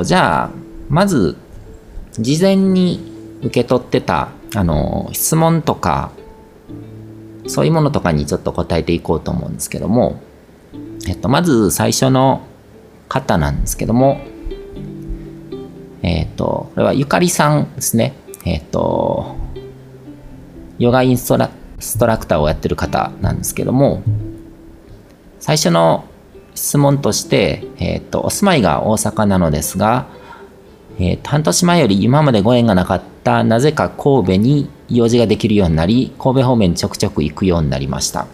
と、じゃあ、まず、事前に受け取ってた、あの、質問とか、そういうものとかにちょっと答えていこうと思うんですけども、えっと、まず最初の方なんですけども、えっと、これはゆかりさんですね。えっと、ヨガインストラストラクターをやってる方なんですけども、最初の質問として、えっと、お住まいが大阪なのですが、えー、半年前より今までご縁がなかったなぜか神戸に用事ができるようになり神戸方面にちょくちょく行くようになりました。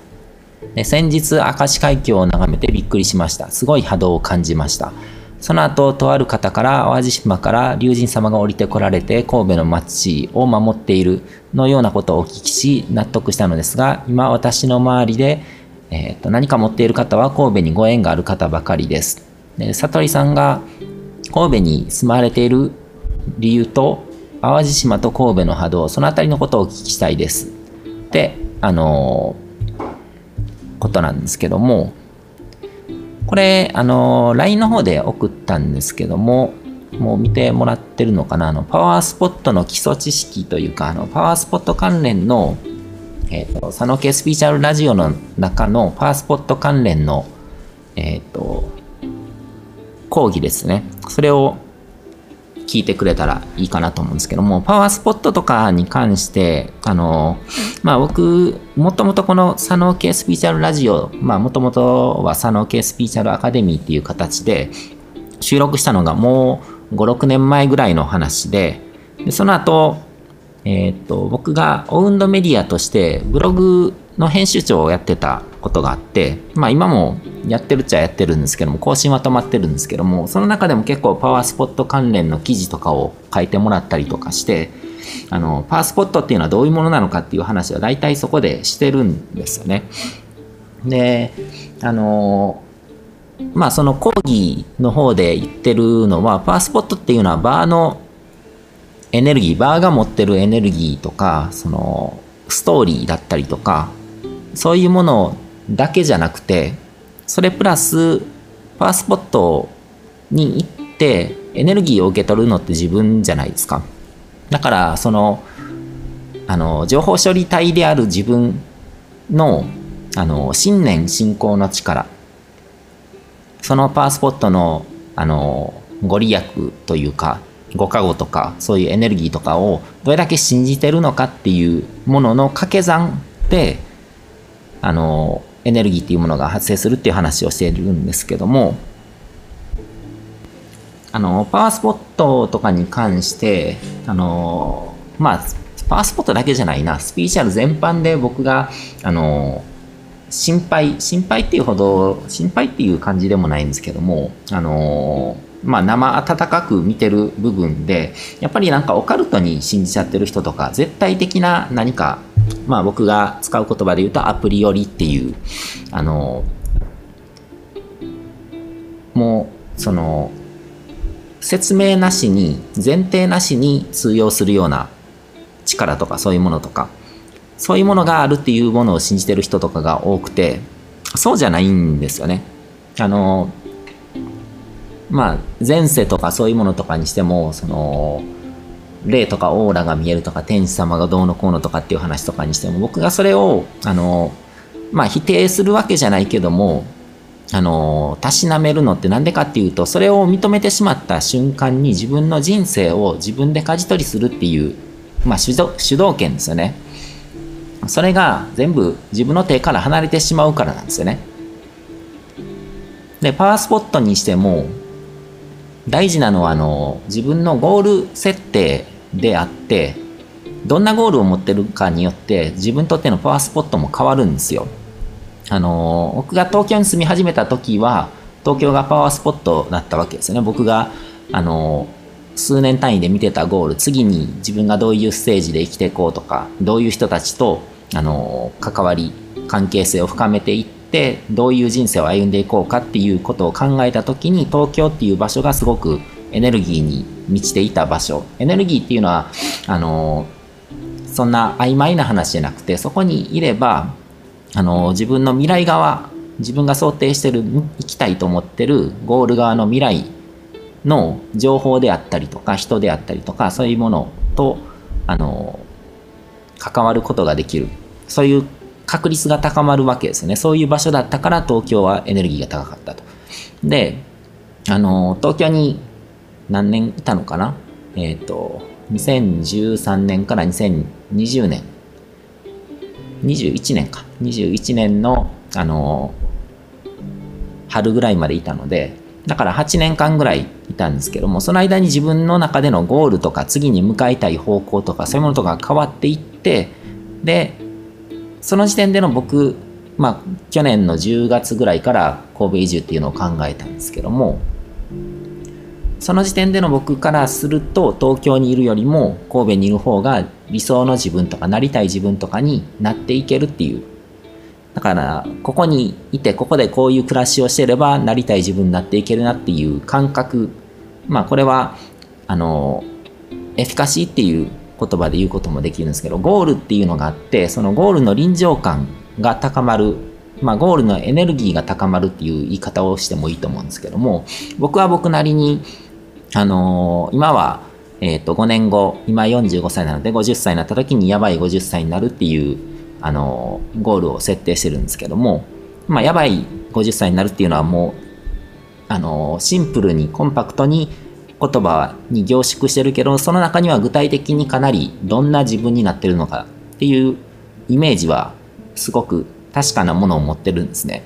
で先日明石海峡を眺めてびっくりしました。すごい波動を感じました。その後とある方から淡路島から龍神様が降りてこられて神戸の町を守っているのようなことをお聞きし納得したのですが今私の周りで、えー、と何か持っている方は神戸にご縁がある方ばかりです。で悟りさんが神戸に住まれている理由と淡路島と神戸の波動その辺りのことをお聞きしたいです。ってあのことなんですけどもこれあの LINE の方で送ったんですけどももう見てもらってるのかな？あのパワースポットの基礎知識というかあのパワースポット関連のえっ、ー、と佐野系スピーチャルラジオの中のパワースポット関連のえっ、ー、と講義ですね。それを聞いてくれたらいいかなと思うんですけども、パワースポットとかに関して、あの、まあ僕、もともとこの佐野系スピーチャルラジオ、まあもともとは佐野系スピーチャルアカデミーっていう形で収録したのがもう5、6年前ぐらいの話で、でその後、えっ、と、僕がオウンドメディアとしてブログの編集長をやってたことがあって、まあ今もやってるっちゃやってるんですけども、更新は止まってるんですけども、その中でも結構パワースポット関連の記事とかを書いてもらったりとかして、あの、パワースポットっていうのはどういうものなのかっていう話は大体そこでしてるんですよね。で、あの、まあその講義の方で言ってるのは、パワースポットっていうのはバーのエネルギー、バーが持ってるエネルギーとか、そのストーリーだったりとか、そういうものだけじゃなくてそれプラスパワースポットに行ってエネルギーを受け取るのって自分じゃないですか。だからそのあの情報処理体である自分のあの信念信仰の力。そのパワースポットのあのご利益というかご加護とかそういうエネルギーとかをどれだけ信じてるのかっていうものの掛け算であのエネルギーっていうものが発生するっていう話をしているんですけどもあのパワースポットとかに関してあのまあパワースポットだけじゃないな。スピーチャル全般で僕があの心配心配っていうほど心配っていう感じでもないんですけどもあのまあ、生温かく見てる部分でやっぱりなんかオカルトに信じちゃってる人とか絶対的な何かまあ僕が使う言葉で言うとアプリよりっていう、あの、もう、その、説明なしに、前提なしに通用するような力とかそういうものとか、そういうものがあるっていうものを信じてる人とかが多くて、そうじゃないんですよね。あの、まあ、前世とかそういうものとかにしても、その、霊とかオーラが見えるとか天使様がどうのこうのとかっていう話とかにしても僕がそれをあのまあ否定するわけじゃないけどもあのたしなめるのって何でかっていうとそれを認めてしまった瞬間に自分の人生を自分で舵取りするっていう、まあ、主導主導権ですよね。それが全部自分の手から離れてしまうからなんですよね。でパワースポットにしても大事なのはあの自分のゴール設定であってどんなゴールを持ってるかによって自分にとってのパワースポットも変わるんですよ。あの僕が東京に住み始めた時は東京がパワースポットだったわけですよね。僕があの数年単位で見てたゴール次に自分がどういうステージで生きていこうとかどういう人たちとあの関わり関係性を深めていってどういう人生を歩んでいこうかっていうことを考えた時に東京っていう場所がすごくエネルギーに満ちていた場所。エネルギーっていうのはあのそんな曖昧な話じゃなくてそこにいればあの自分の未来側自分が想定してる行きたいと思ってるゴール側の未来の情報であったりとか人であったりとかそういうものとあの関わることができる。そういう確率が高まるわけですよね。そういう場所だったから東京はエネルギーが高かったと。であの東京に何年いたのかな？えっ、ー、と2013年から2020年。21年か。21年のあの春ぐらいまでいたのでだから8年間ぐらいいたんですけどもその間に自分の中でのゴールとか次に向かいたい方向とかそういうものとかが変わっていってでその時点での僕まあ去年の10月ぐらいから神戸移住っていうのを考えたんですけどもその時点での僕からすると東京にいるよりも神戸にいる方が理想の自分とかなりたい自分とかになっていけるっていう。だからここにいてここでこういう暮らしをしてればなりたい自分になっていけるなっていう感覚。まあこれはあのエフィカシーっていう言葉で言うこともできるんですけどゴールっていうのがあってそのゴールの臨場感が高まるまあ、ゴールのエネルギーが高まるっていう言い方をしてもいいと思うんですけども僕は僕なりにあのー、今は、えっ、ー、と、5年後、今45歳なので、50歳になった時にやばい50歳になるっていう、あのー、ゴールを設定してるんですけども、まあ、やばい50歳になるっていうのはもう、あのシンプルにコンパクトに言葉に凝縮してるけど、その中には具体的にかなりどんな自分になってるのかっていうイメージはすごく確かなものを持ってるんですね。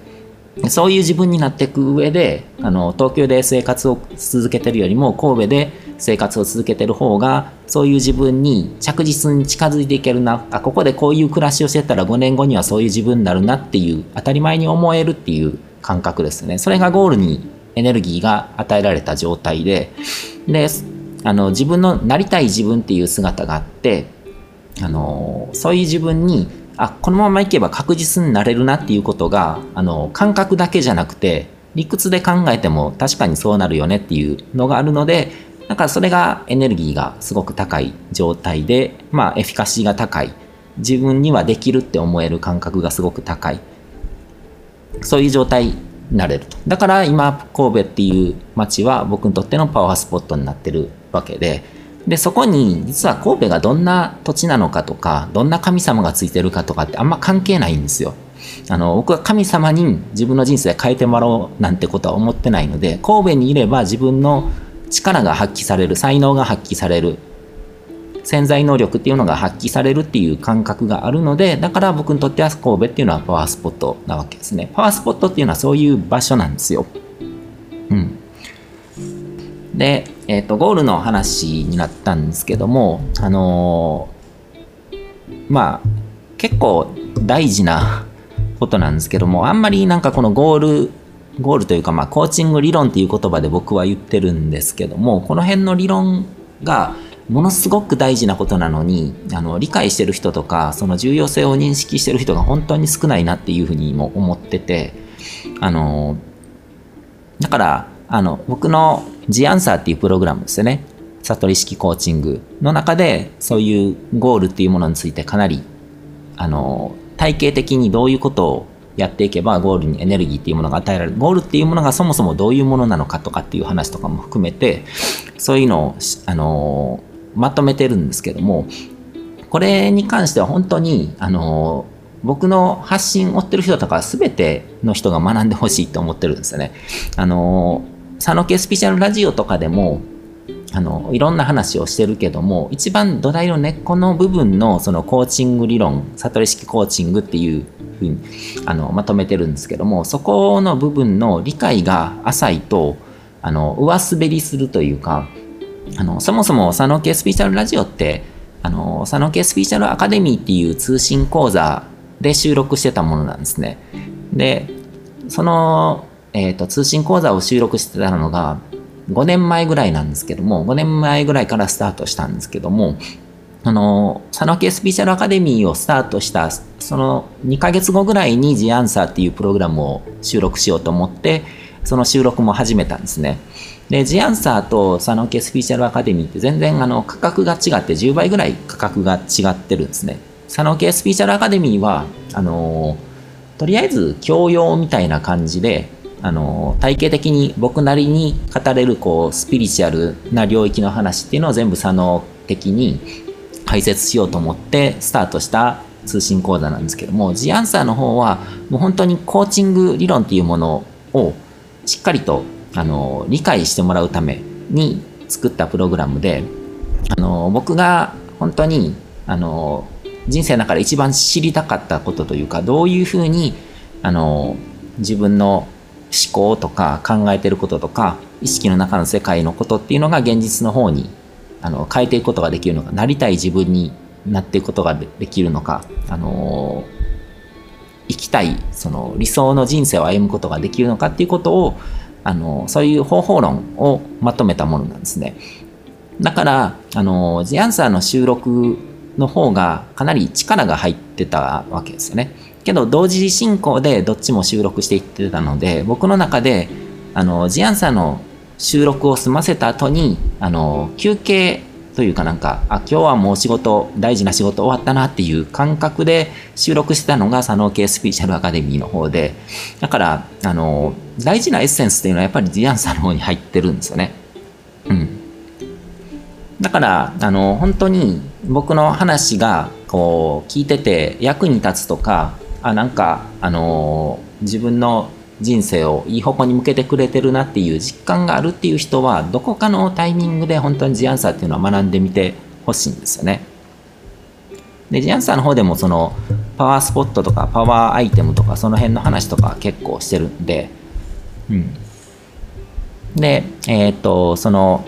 そういう自分になっていく上であの東京で生活を続けてるよりも神戸で生活を続けてる方がそういう自分に着実に近づいていけるな。あここでこういう暮らしをしてたら5年後にはそういう自分になるなっていう当たり前に思えるっていう感覚ですね。それがゴールにエネルギーが与えられた状態でであの自分のなりたい自分っていう姿があってあのそういう自分にあこのままいけば確実になれるなっていうことがあの感覚だけじゃなくて理屈で考えても確かにそうなるよねっていうのがあるのでだからそれがエネルギーがすごく高い状態でまあエフィカシーが高い。自分にはできるって思える感覚がすごく高い。そういう状態なれるとだから今神戸っていう街は僕にとってのパワースポットになってるわけででそこに実は神戸がどんな土地なのかとかどんな神様がついてるかとかってあんま関係ないんですよ。あの僕は神様に自分の人生変えてもらおうなんてことは思ってないので神戸にいれば自分の力が発揮される才能が発揮される潜在能力っていうのが発揮されるっていう感覚があるのでだから僕にとっては神戸っていうのはパワースポットなわけですね。パワースポットっていうのはそういう場所なんですよ。うん。でえっ、ー、と、ゴールの話になったんですけども、あのー、まあ、結構大事なことなんですけども、あんまりなんかこのゴール、ゴールというか、まあ、コーチング理論っていう言葉で僕は言ってるんですけども、この辺の理論がものすごく大事なことなのに、あの、理解してる人とか、その重要性を認識してる人が本当に少ないなっていうふうにも思ってて、あの、だから、あの、僕の The Answer っていうプログラムですよね。悟り式コーチングの中で、そういうゴールっていうものについてかなり、あの、体系的にどういうことをやっていけばゴールにエネルギーっていうものが与えられる。ゴールっていうものがそもそもどういうものなのかとかっていう話とかも含めて、そういうのを、あの、まとめてるんですけども、これに関しては本当に、あの、僕の発信を追ってる人とか全ての人が学んでほしいと思ってるんですよね。あの、佐野家スペシャルラジオとかでも、あの、いろんな話をしてるけども、一番土台の根っこの部分のそのコーチング理論、悟り式コーチングっていうふうにあのまとめてるんですけども、そこの部分の理解が浅いと、あの、上滑りするというか、あの、そもそも佐野家スペシャルラジオって、あの、佐野家スペシャルアカデミーっていう通信講座で収録してたものなんですね。で、そのえっ、ー、と、通信講座を収録してたのが5年前ぐらいなんですけども、5年前ぐらいからスタートしたんですけども、あの、佐野家スピーチャルアカデミーをスタートした、その2ヶ月後ぐらいに The Answer っていうプログラムを収録しようと思って、その収録も始めたんですね。で、The Answer と佐野家スピーチャルアカデミーって全然あの価格が違って10倍ぐらい価格が違ってるんですね。佐野家スピーチャルアカデミーは、あの、とりあえず教養みたいな感じで、あの体系的に僕なりに語れるこうスピリチュアルな領域の話っていうのを全部左脳的に解説しようと思ってスタートした通信講座なんですけども G アンサーの方はもう本当にコーチング理論っていうものをしっかりとあの理解してもらうために作ったプログラムであの僕が本当にあの人生の中で一番知りたかったことというかどういうふうにあの自分の思考とか考えてることとか意識の中の世界のことっていうのが現実の方にあの変えていくことができるのかなりたい自分になっていくことができるのかあの生きたいその理想の人生を歩むことができるのかっていうことをあのそういう方法論をまとめたものなんですね。だから、あの、ジアンサーの収録の方がかなり力が入ってたわけですよね。けど、同時進行でどっちも収録していってたので、僕の中で、あの、ジアンサーの収録を済ませた後に、あの、休憩というかなんか、あ、今日はもう仕事、大事な仕事終わったなっていう感覚で収録してたのが佐野系スピーチャルアカデミーの方で、だから、あの、大事なエッセンスっていうのはやっぱりジアンサーの方に入ってるんですよね。うん。だから、あの、本当に僕の話が、こう、聞いてて役に立つとか、あ、なんか、あの、自分の人生をいい方向に向けてくれてるなっていう実感があるっていう人は、どこかのタイミングで本当にジアンサーっていうのは学んでみてほしいんですよね。で、ジアンサーの方でもその、パワースポットとかパワーアイテムとかその辺の話とか結構してるんで、うん。で、えっ、と、その、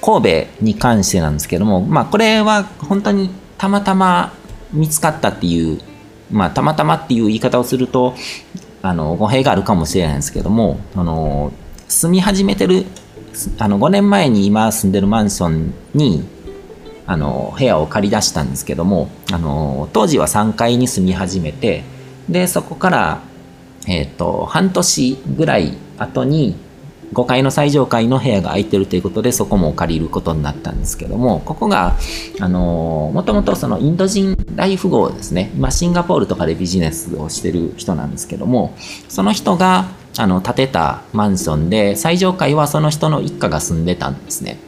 神戸に関してなんですけども、まあ、これは本当にたまたま見つかったっていう、まあ、たまたまっていう言い方をすると、あの、語弊があるかもしれないんですけども、あの、住み始めてる、あの、5年前に今住んでるマンションに、あの、部屋を借り出したんですけども、あの、当時は3階に住み始めて、で、そこから、えっ、ー、と、半年ぐらい後に、5階の最上階の部屋が空いてるということでそこも借りることになったんですけどもここがあのもともとそのインド人大富豪ですね。今シンガポールとかでビジネスをしてる人なんですけどもその人があの建てたマンションで最上階はその人の一家が住んでたんですね。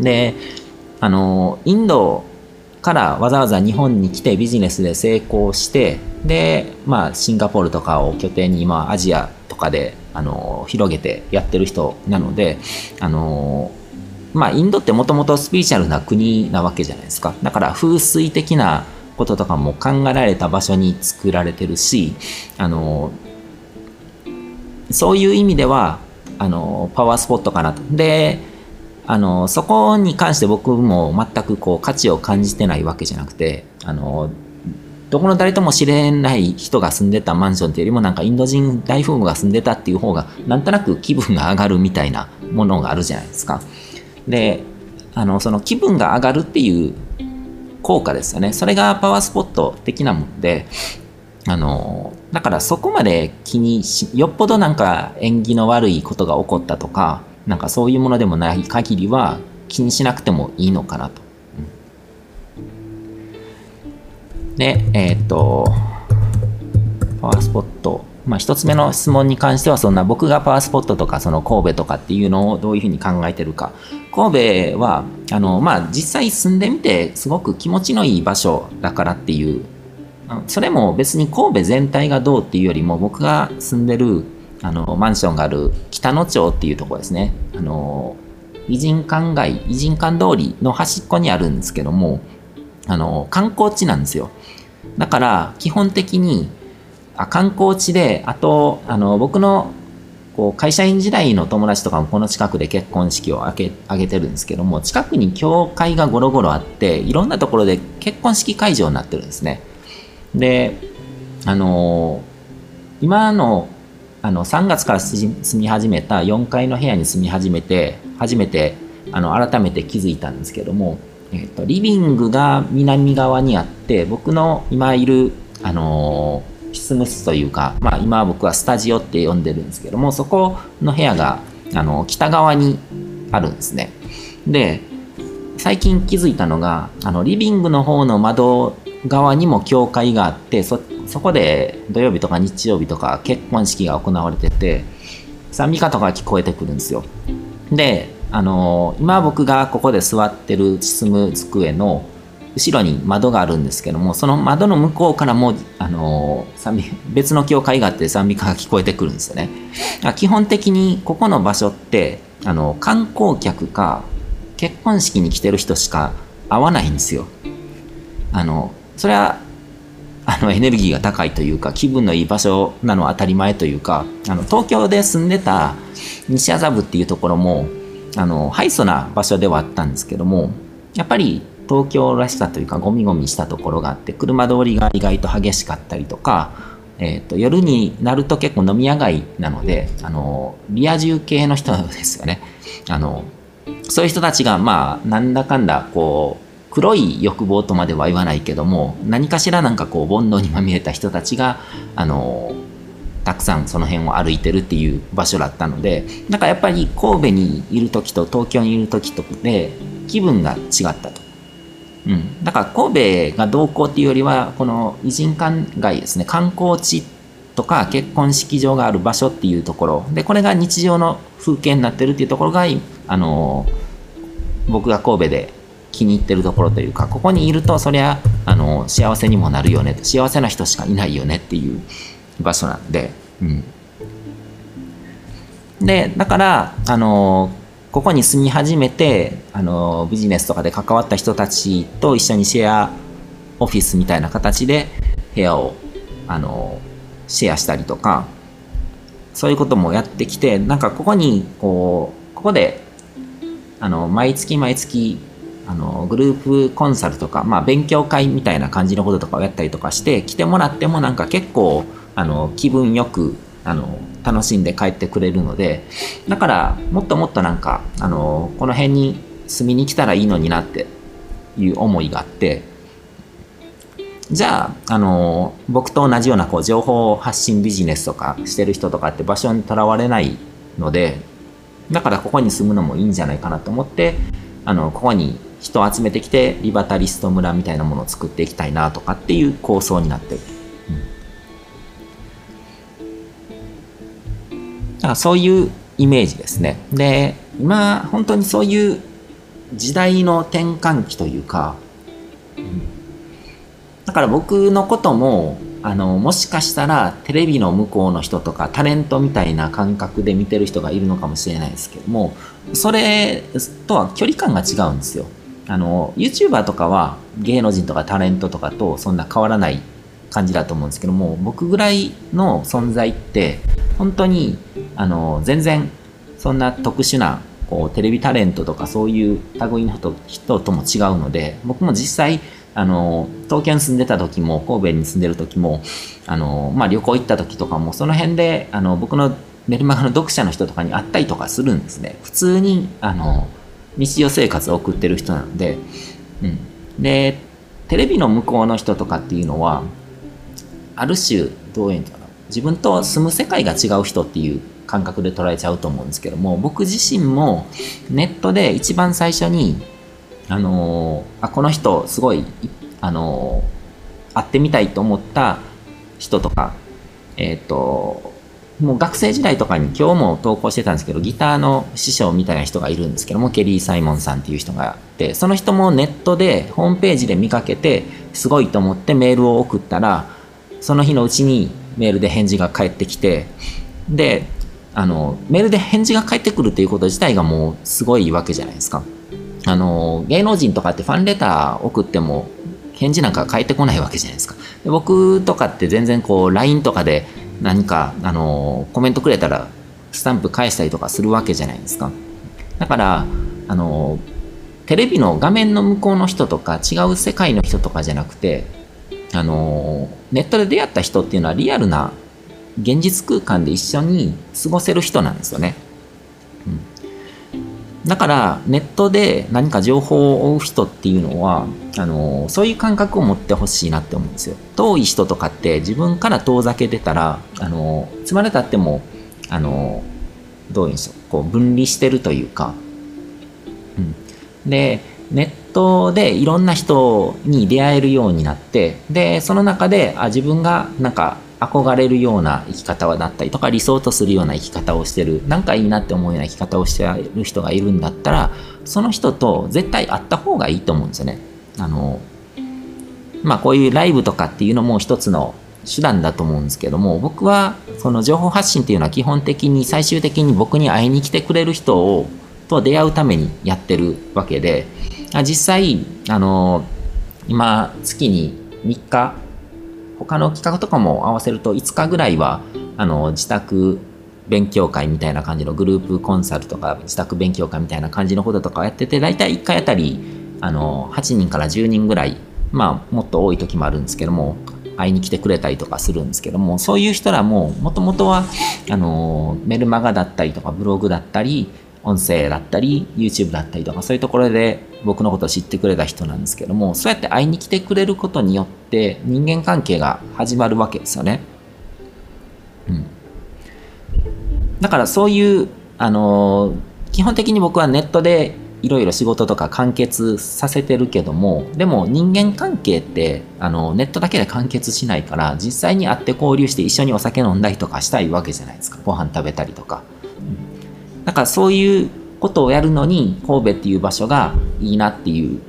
であのインドからわざわざ日本に来てビジネスで成功してでまあシンガポールとかを拠点に今アジアとかであの広げてやってる人なのであのまあインドってもともとスピリチュアルな国なわけじゃないですかだから風水的なこととかも考えられた場所に作られてるしあのそういう意味ではあのパワースポットかなと。であのそこに関して僕も全くこう価値を感じてないわけじゃなくてあのどこの誰とも知れない人が住んでたマンションっていうよりもなんかインド人大富豪が住んでたっていう方がなんとなく気分が上がるみたいなものがあるじゃないですか。で、あの、その気分が上がるっていう効果ですよね。それがパワースポット的なもので、あの、だからそこまで気にし、よっぽどなんか縁起の悪いことが起こったとか、なんかそういうものでもない限りは気にしなくてもいいのかなと。で、えっ、と、パワースポット。まあ、一つ目の質問に関しては、そんな僕がパワースポットとか、その神戸とかっていうのをどういうふうに考えてるか。神戸は、あの、まあ、実際住んでみて、すごく気持ちのいい場所だからっていう、それも別に神戸全体がどうっていうよりも、僕が住んでる、あの、マンションがある北野町っていうとこですね。あの、偉人館街、偉人館通りの端っこにあるんですけども、あの、観光地なんですよ。だから、基本的に、あ観光地で、あと、あの、僕のこう会社員時代の友達とかもこの近くで結婚式を挙げ挙げてるんですけども、近くに教会がゴロゴロあって、いろんなところで結婚式会場になってるんですね。で、あの今のあの3月から住み始めた4階の部屋に住み始めて、初めてあの改めて気づいたんですけども、えーと、リビングが南側にあって僕の今いる、あのー、執務室というか、まあ、今僕はスタジオって呼んでるんですけどもそこの部屋が、あのー、北側にあるんですね。で最近気づいたのがあのリビングの方の窓側にも教会があってそそこで土曜日とか日曜日とか結婚式が行われてて賛美歌とか聞こえてくるんですよ。であの今僕がここで座ってる進む机の後ろに窓があるんですけどもその窓の向こうからもあの賛美別の教会があって賛美歌が聞こえてくるんですよね。基本的にここの場所ってあの観光客か結婚式に来てる人しか会わないんですよ。あのそれはあのエネルギーが高いというか気分のいい場所なのは当たり前というかあの東京で住んでた西麻布っていうところもあのハイソな場所ではあったんですけどもやっぱり東京らしさというかゴミゴミしたところがあって車通りが意外と激しかったりとか、えーと、夜になると結構飲み屋街なのであのリア充系の人ですよね。あのそういう人たちがまあなんだかんだこう黒い欲望とまでは言わないけども何かしらなんかこう煩悩にまみれた人たちがあのたくさんその辺を歩いてるっていう場所だったのでなんかやっぱり神戸にいる時と東京にいる時とで気分が違ったと。うん、だから神戸がどうこうっていうよりはこの偉人館街ですね。観光地とか結婚式場がある場所っていうところ。でこれが日常の風景になってるっていうところがあの僕が神戸で気に入ってるところというかここにいるとそりゃあの幸せにもなるよね幸せな人しかいないよねっていう場所なんで、うん、でだからあのここに住み始めてあのビジネスとかで関わった人たちと一緒にシェアオフィスみたいな形で部屋をあのシェアしたりとかそういうこともやってきてなんかここにこうここであの毎月毎月あのグループコンサルとか、まあ、勉強会みたいな感じのこととかをやったりとかして来てもらってもなんか結構あの気分よくあの楽しんで帰ってくれるのでだからもっともっとなんかあのこの辺に住みに来たらいいのになっていう思いがあってじゃあ、あの僕と同じようなこう情報発信ビジネスとかしてる人とかって場所にとらわれないのでだからここに住むのもいいんじゃないかなと思ってあのここに人を集めてきてリバタリスト村みたいなものを作っていきたいなとかっていう構想になってる。だからそういうイメージですね。で今本当にそういう時代の転換期というか、うん、だから僕のこともあのもしかしたらテレビの向こうの人とかタレントみたいな感覚で見てる人がいるのかもしれないですけどもそれとは距離感が違うんですよ。あの YouTuber とかは芸能人とかタレントとかとそんな変わらない感じだと思うんですけども僕ぐらいの存在って本当にあの全然そんな特殊なこうテレビタレントとかそういう類の人とも違うので僕も実際あの東京に住んでた時も神戸に住んでる時もあの、まあ、旅行行った時とかもその辺であの僕のメルマガの読者の人とかに会ったりとかするんですね。普通にあの日常生活を送ってる人なので、うん、でテレビの向こうの人とかっていうのはある種どういうんだろう。自分と住む世界が違う人っていう感覚で捉えちゃうと思うんですけども僕自身もネットで一番最初にあのあこの人すごいあの会ってみたいと思った人とかえっ、ー、ともう学生時代とかに今日も投稿してたんですけど、ギターの師匠みたいな人がいるんですけども、ケリー・サイモンさんっていう人があって、その人もネットで、ホームページで見かけて、すごいと思ってメールを送ったら、その日のうちにメールで返事が返ってきて、で、あの、メールで返事が返ってくるっていうこと自体がもうすごいわけじゃないですか。あの、芸能人とかってファンレター送っても、返事なんか返ってこないわけじゃないですか。で僕とかって全然こう、LINE とかで、何か、あの、コメントくれたら、スタンプ返したりとかするわけじゃないですか。だから、あの、テレビの画面の向こうの人とか、違う世界の人とかじゃなくて、あの、ネットで出会った人っていうのはリアルな現実空間で一緒に過ごせる人なんですよね。うん。だからネットで何か情報を追う人っていうのはあのそういう感覚を持ってほしいなって思うんですよ。遠い人とかって自分から遠ざけてたらあのつまれたってもあのどういうんでしょう。こう分離してるというか、うん、でネットでいろんな人に出会えるようになってでその中であ自分がなんか憧れるような生き方だったりとか理想とするような生き方をしてるなんかいいなって思うような生き方をしてる人がいるんだったらその人と絶対会った方がいいと思うんですよね。あのまあこういうライブとかっていうのも一つの手段だと思うんですけども僕はその情報発信っていうのは基本的に最終的に僕に会いに来てくれる人をと出会うためにやってるわけで実際あの今月に3日他の企画とかも合わせると5日ぐらいはあの自宅勉強会みたいな感じのグループコンサルとか自宅勉強会みたいな感じのこととかをやってて大体1回あたりあの8人から10人ぐらいまあもっと多い時もあるんですけども会いに来てくれたりとかするんですけどもそういう人らももともとはあのメルマガだったりとかブログだったり音声だったり YouTube だったりとかそういうところで僕のことを知ってくれた人なんですけどもそうやって会いに来てくれることによって人間関係が始まるわけですよね。うん、だからそういうあの基本的に僕はネットでいろいろ仕事とか完結させてるけどもでも人間関係ってあのネットだけで完結しないから実際に会って交流して一緒にお酒飲んだりとかしたいわけじゃないですか。ご飯食べたりとか、うん、かそういうことをやるのに神戸っていう場所がいいなっていう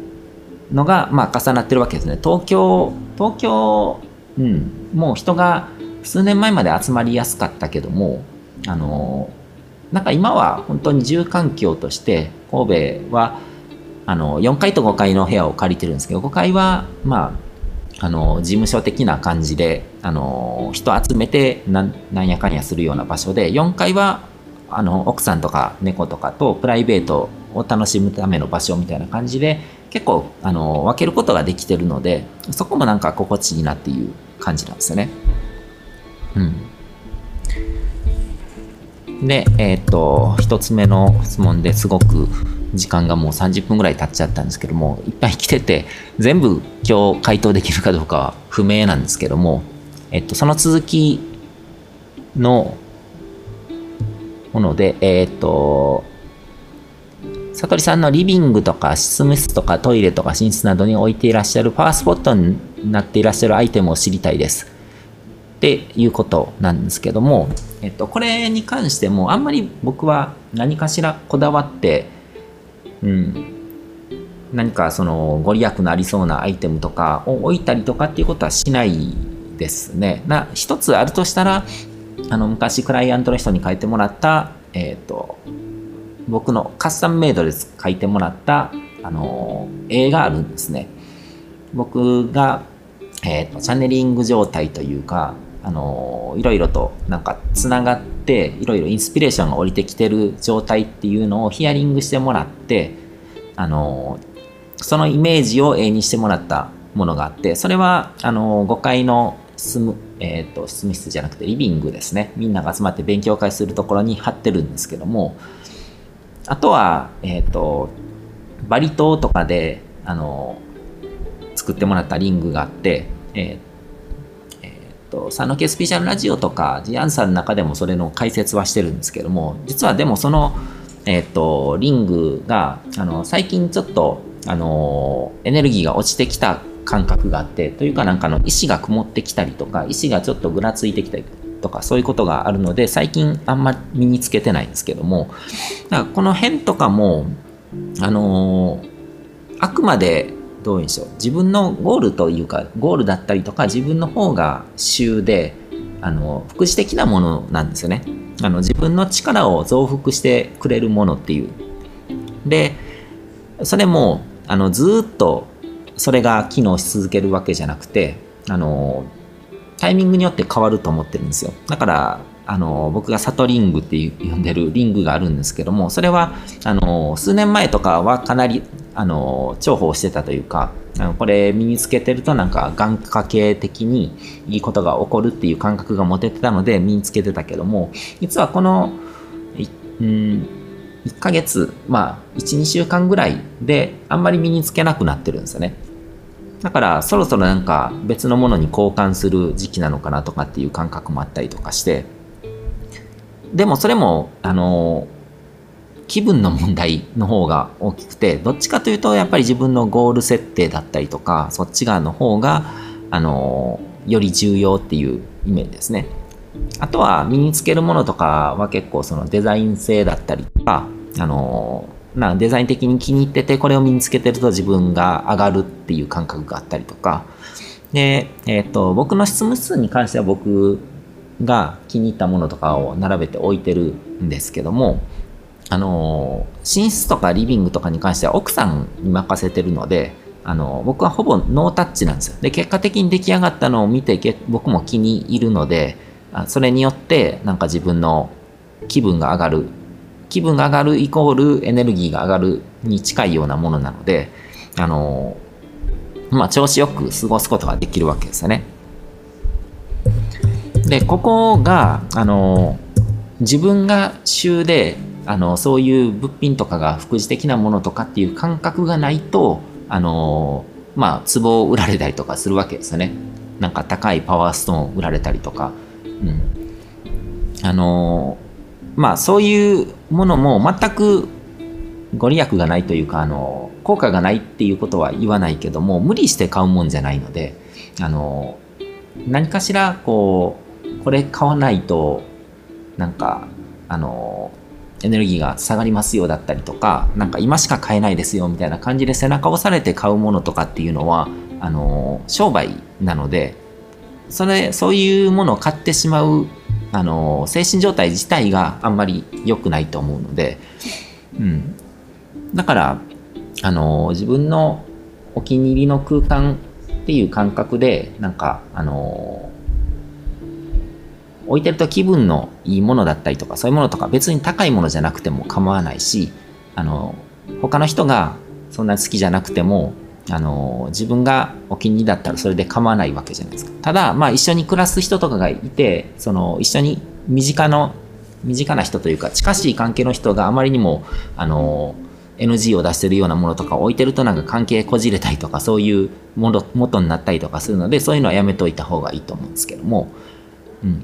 のが、まあ、重なってるわけですね。東京東京、うん、もう人が数年前まで集まりやすかったけどもあのなんか今は本当に住環境として神戸はあの4階と5階の部屋を借りてるんですけど5階はまああの事務所的な感じであの人集めてなんやかんやするような場所で4階はあの奥さんとか猫とかとプライベートを楽しむための場所みたいな感じで結構あの分けることができてるのでそこもなんか心地いいなっていう感じなんですよね。うんで、えっ、ー、と、一つ目の質問ですごく時間がもう30分ぐらい経っちゃったんですけども、いっぱい来てて、全部今日回答できるかどうかは不明なんですけども、えっ、と、その続きのもので、えっ、と、さとりさんのリビングとか執務室とかトイレとか寝室などに置いていらっしゃるパワースポットになっていらっしゃるアイテムを知りたいです。っていうことなんですけども、えっと、これに関してもあんまり僕は何かしらこだわって、うん、何かそのご利益のありそうなアイテムとかを置いたりとかっていうことはしないですね。な一つあるとしたらあの昔クライアントの人に書いてもらった、えっと僕のカスタムメイドで書いてもらったあの絵があるんですね。僕が、えーとチャネリング状態というかあのいろいろとなんかつながっていろいろインスピレーションが降りてきてる状態っていうのをヒアリングしてもらってあのそのイメージを絵にしてもらったものがあってそれはあの5階の住む、えーと、と執務室じゃなくてリビングですね。みんなが集まって勉強会するところに貼ってるんですけどもあとは、えっ、ー、とバリ島とかであの作ってもらったリングがあって、えーと、佐野家スペシャルラジオとか、ジアンさんの中でもそれの解説はしてるんですけども、実はでもその、えっ、ー、と、リングが、あの、最近ちょっと、あの、エネルギーが落ちてきた感覚があって、というかなんかの石が曇ってきたりとか、石がちょっとぐらついてきたりとか、そういうことがあるので、最近あんまり身につけてないんですけども、だからこの辺とかも、あのあくまでどうでしょう。自分のゴールというかゴールだったりとか自分の方が主であの副次的なものなんですよね。あの自分の力を増幅してくれるものっていう。でそれもあのずっとそれが機能し続けるわけじゃなくてあのタイミングによって変わると思ってるんですよ。だからあの僕がサトリングって呼んでるリングがあるんですけどもそれはあの数年前とかはかなりあの重宝してたというかあのこれ身につけてるとなんか眼科系的にいいことが起こるっていう感覚が持ててたので身につけてたけども実はこの、うん、1ヶ月まあ12週間ぐらいであんまり身につけなくなってるんですよね。だからそろそろなんか別のものに交換する時期なのかなとかっていう感覚もあったりとかしてでもそれもあの気分の問題の方が大きくてどっちかというとやっぱり自分のゴール設定だったりとかそっち側の方があのより重要っていうイメージですね。あとは身につけるものとかは結構そのデザイン性だったりとかあのなデザイン的に気に入っててこれを身につけてると自分が上がるっていう感覚があったりとか。で、えーと、僕の執務室に関しては僕が気に入ったものとかを並べて置いてるんですけどもあの寝室とかリビングとかに関しては奥さんに任せてるのであの僕はほぼノータッチなんですよ。で結果的に出来上がったのを見て僕も気に入るのでそれによってなんか自分の気分が上がる気分が上がるイコールエネルギーが上がるに近いようなものなのであのまあ調子よく過ごすことができるわけですよね。でここがあの自分が週であのそういう物品とかが副次的なものとかっていう感覚がないとあのまあ壺を売られたりとかするわけですよね。なんか高いパワーストーンを売られたりとか、うん、あのまあそういうものも全くご利益がないというかあの効果がないっていうことは言わないけども無理して買うもんじゃないのであの何かしらこうこれ買わないとなんかあのエネルギーが下がりますよだったりとか、なんか今しか買えないですよみたいな感じで背中を押されて買うものとかっていうのは、あの、商売なので、それ、そういうものを買ってしまう、あの、精神状態自体があんまり良くないと思うので、うん。だから、あの、自分のお気に入りの空間っていう感覚で、なんか、あの、置いてると気分のいいものだったりとかそういうものとか別に高いものじゃなくても構わないしあの他の人がそんな好きじゃなくてもあの自分がお気に入りだったらそれで構わないわけじゃないですか。ただまあ一緒に暮らす人とかがいてその一緒に身近の身近な人というか近しい関係の人があまりにもあの NG を出してるようなものとかを置いてるとなんか関係こじれたりとかそういうもの元になったりとかするのでそういうのはやめといた方がいいと思うんですけども、うん、